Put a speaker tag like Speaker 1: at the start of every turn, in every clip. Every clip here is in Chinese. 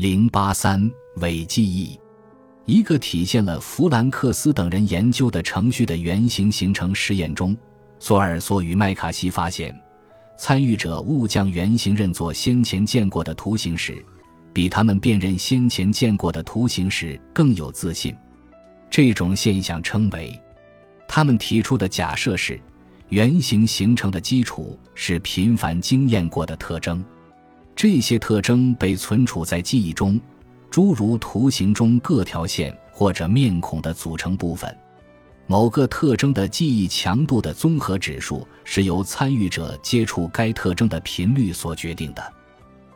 Speaker 1: 零八三伪记忆，一个体现了弗兰克斯等人研究的程序的原型形成实验中，索尔索与麦卡锡发现，参与者误将原型认作先前见过的图形时，比他们辨认先前见过的图形时更有自信。这种现象称为，他们提出的假设是，原型形成的基础是频繁经验过的特征。这些特征被存储在记忆中，诸如图形中各条线或者面孔的组成部分。某个特征的记忆强度的综合指数是由参与者接触该特征的频率所决定的。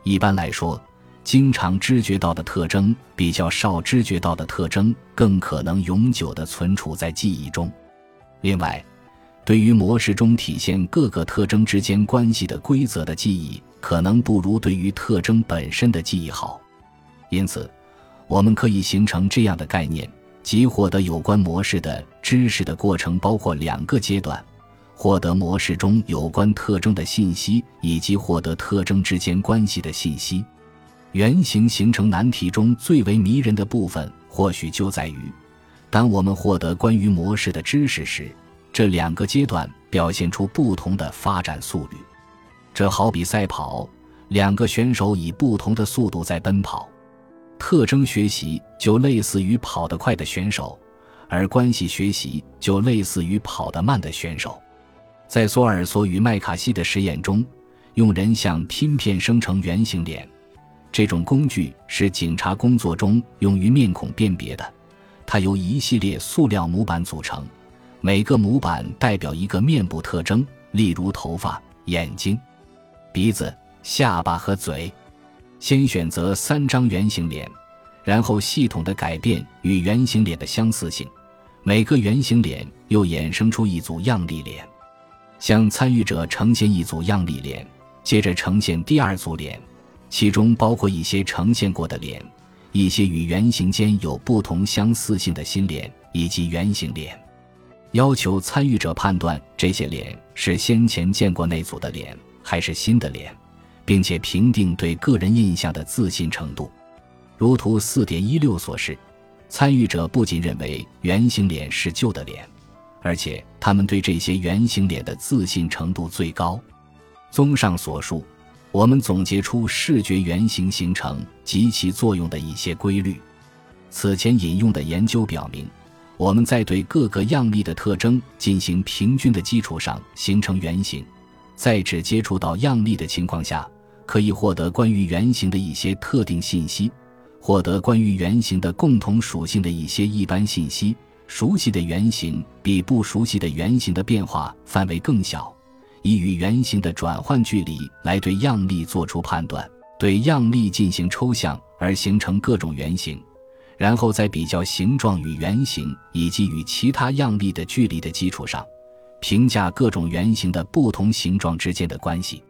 Speaker 1: 一般来说，经常知觉到的特征比较少知觉到的特征更可能永久地存储在记忆中。另外，对于模式中体现各个特征之间关系的规则的记忆。可能不如对于特征本身的记忆好，因此，我们可以形成这样的概念：即获得有关模式的知识的过程包括两个阶段，获得模式中有关特征的信息，以及获得特征之间关系的信息。原型形成难题中最为迷人的部分，或许就在于，当我们获得关于模式的知识时，这两个阶段表现出不同的发展速率。这好比赛跑，两个选手以不同的速度在奔跑。特征学习就类似于跑得快的选手，而关系学习就类似于跑得慢的选手。在索尔索与麦卡锡的实验中，用人像拼片生成圆形脸。这种工具是警察工作中用于面孔辨别的。它由一系列塑料模板组成，每个模板代表一个面部特征，例如头发、眼睛。鼻子、下巴和嘴，先选择三张圆形脸，然后系统的改变与圆形脸的相似性。每个圆形脸又衍生出一组样例脸，向参与者呈现一组样例脸，接着呈现第二组脸，其中包括一些呈现过的脸，一些与圆形间有不同相似性的新脸，以及圆形脸。要求参与者判断这些脸是先前见过那组的脸。还是新的脸，并且评定对个人印象的自信程度。如图四点一六所示，参与者不仅认为圆形脸是旧的脸，而且他们对这些圆形脸的自信程度最高。综上所述，我们总结出视觉原型形成及其作用的一些规律。此前引用的研究表明，我们在对各个样例的特征进行平均的基础上形成原型。在只接触到样例的情况下，可以获得关于原型的一些特定信息，获得关于原型的共同属性的一些一般信息。熟悉的原型比不熟悉的原型的变化范围更小，以与原型的转换距离来对样例做出判断，对样例进行抽象而形成各种原型，然后在比较形状与圆形以及与其他样例的距离的基础上。评价各种圆形的不同形状之间的关系。